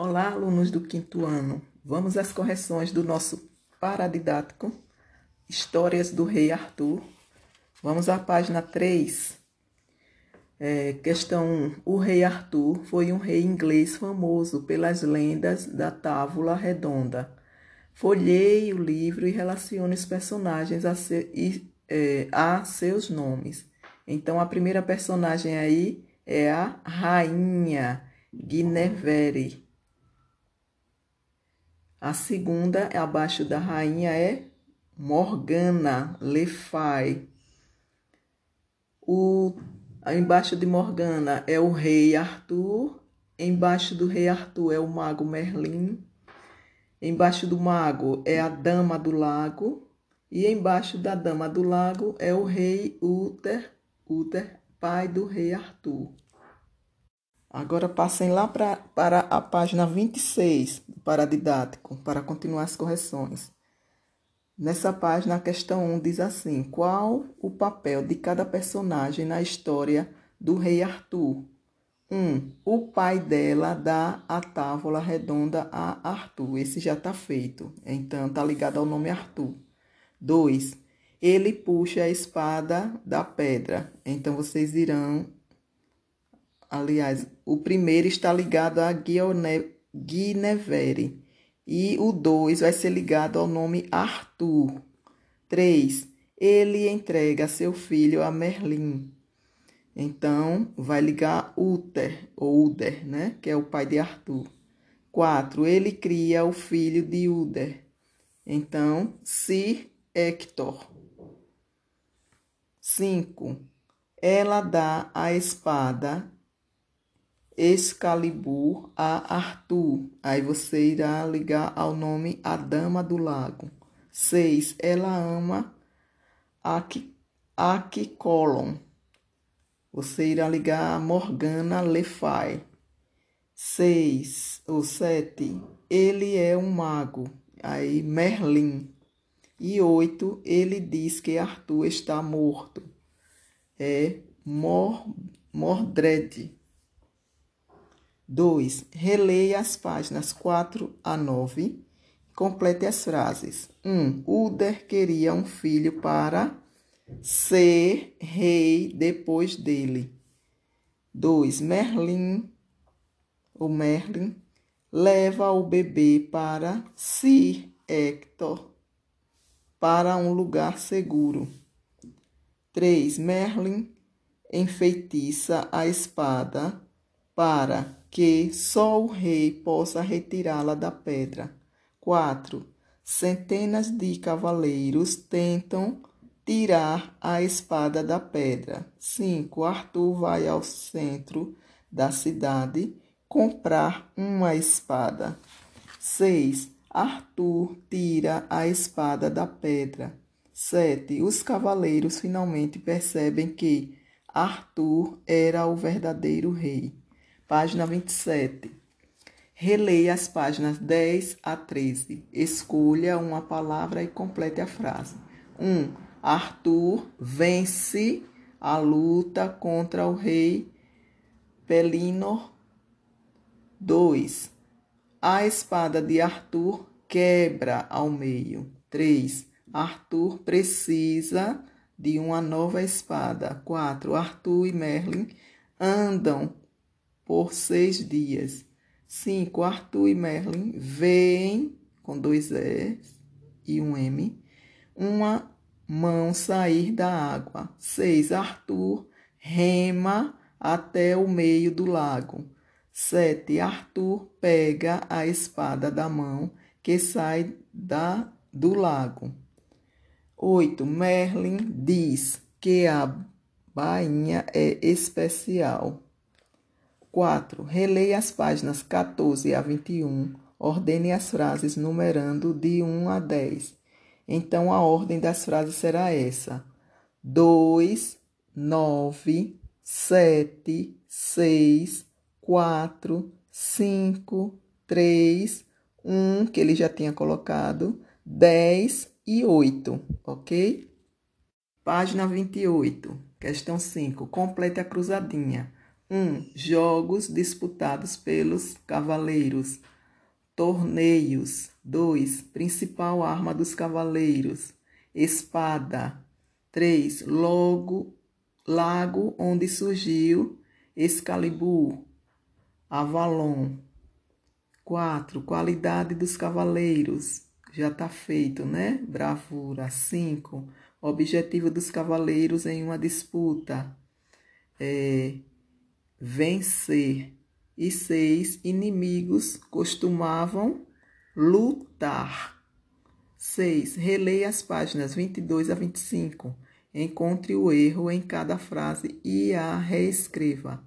Olá, alunos do quinto ano. Vamos às correções do nosso paradidático Histórias do Rei Arthur. Vamos à página 3. É, questão 1. O rei Arthur foi um rei inglês famoso pelas lendas da Távola Redonda. Folheie o livro e relacione os personagens a, e, é, a seus nomes. Então, a primeira personagem aí é a rainha Guinevere. A segunda, abaixo da rainha, é Morgana Le Fay. O, embaixo de Morgana é o rei Arthur. Embaixo do rei Arthur é o mago Merlin. Embaixo do mago é a dama do lago. E embaixo da dama do lago é o rei Uther, Uther, pai do rei Arthur. Agora passem lá pra, para a página 26 do paradidático para continuar as correções. Nessa página, a questão 1 diz assim: Qual o papel de cada personagem na história do rei Arthur? 1. Um, o pai dela dá a távola redonda a Arthur. Esse já está feito, então está ligado ao nome Arthur. 2. Ele puxa a espada da pedra. Então vocês irão. Aliás, o primeiro está ligado a Guinevere. E o 2 vai ser ligado ao nome Arthur. 3. Ele entrega seu filho a Merlin. Então, vai ligar Uther, ou Uder, né? Que é o pai de Arthur. 4. Ele cria o filho de Uder. Então, Sir Hector. 5. Ela dá a espada Excalibur a Arthur. Aí você irá ligar ao nome A Dama do Lago. 6. Ela ama Aquicolon. Você irá ligar a Morgana Le Fay. 6 ou 7. Ele é um mago. Aí Merlin. E oito, ele diz que Arthur está morto. É Mor, Mordred. 2. Releia as páginas 4 a 9. Complete as frases. 1. Um, Uder queria um filho para ser rei depois dele. 2. Merlin, o Merlin, leva o bebê para Sir Hector para um lugar seguro. 3. Merlin enfeitiça a espada para que só o rei possa retirá-la da pedra. 4. Centenas de cavaleiros tentam tirar a espada da pedra. 5. Arthur vai ao centro da cidade comprar uma espada. 6. Arthur tira a espada da pedra. 7. Os cavaleiros finalmente percebem que Arthur era o verdadeiro rei. Página 27. Releia as páginas 10 a 13. Escolha uma palavra e complete a frase. 1. Um, Arthur vence a luta contra o rei Pelínor. 2. A espada de Arthur quebra ao meio. 3. Arthur precisa de uma nova espada. 4. Arthur e Merlin andam por seis dias. 5. Arthur e Merlin veem, com dois S e um M, uma mão sair da água. 6. Arthur rema até o meio do lago. 7. Arthur pega a espada da mão que sai da, do lago. 8. Merlin diz que a bainha é especial. 4. Releia as páginas 14 a 21. Ordene as frases numerando de 1 a 10. Então a ordem das frases será essa: 2, 9, 7, 6, 4, 5, 3, 1, que ele já tinha colocado, 10 e 8, ok? Página 28, questão 5. Complete a cruzadinha. Um, jogos disputados pelos cavaleiros. Torneios. 2. Principal arma dos cavaleiros. Espada. 3. Logo, lago onde surgiu Excalibur. Avalon. 4. Qualidade dos cavaleiros. Já está feito, né? Bravura. 5. Objetivo dos cavaleiros em uma disputa. É, vencer. E seis, inimigos costumavam lutar. Seis, releia as páginas 22 a 25. Encontre o erro em cada frase e a reescreva.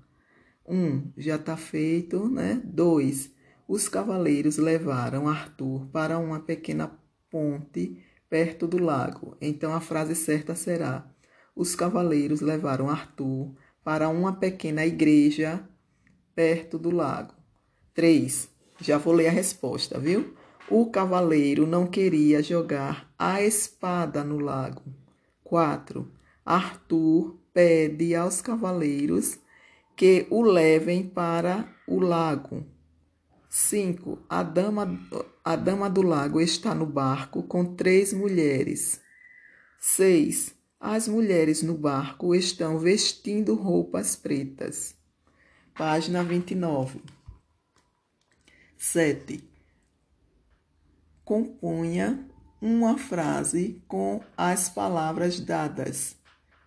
Um, já está feito, né? Dois, os cavaleiros levaram Arthur para uma pequena ponte perto do lago. Então a frase certa será: Os cavaleiros levaram Arthur para uma pequena igreja perto do lago. 3. Já vou ler a resposta, viu? O cavaleiro não queria jogar a espada no lago. 4. Arthur pede aos cavaleiros que o levem para o lago. 5. A dama, a dama do lago está no barco com três mulheres. 6. As mulheres no barco estão vestindo roupas pretas. Página 29. 7. Componha uma frase com as palavras dadas.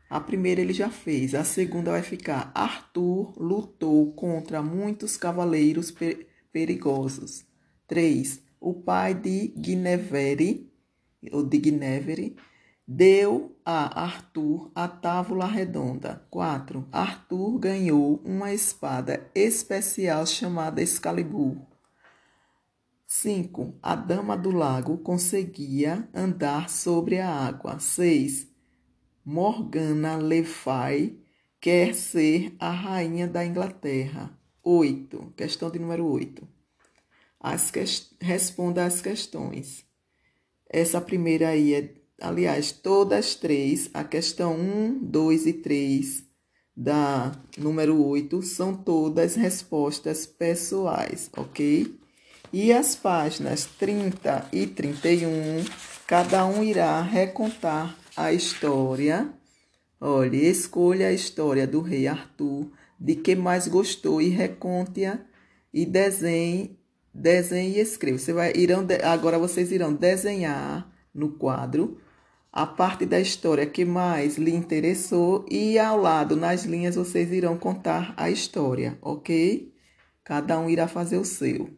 A primeira ele já fez, a segunda vai ficar: Arthur lutou contra muitos cavaleiros per perigosos. 3. O pai de Guinevere, ou de Guinevere, deu a Arthur a tábula redonda. 4. Arthur ganhou uma espada especial chamada Excalibur. 5. A dama do lago conseguia andar sobre a água. 6. Morgana Le Fay quer ser a rainha da Inglaterra. 8. Questão de número 8. As que... Responda as questões. Essa primeira aí é aliás, todas três, a questão 1, 2 e 3 da número 8, são todas respostas pessoais, ok? E as páginas 30 e 31, cada um irá recontar a história. Olha, escolha a história do rei Arthur, de que mais gostou e reconte-a e desenhe, desenhe e escreva. Você vai, irão, agora vocês irão desenhar no quadro a parte da história que mais lhe interessou e ao lado, nas linhas, vocês irão contar a história, ok? Cada um irá fazer o seu.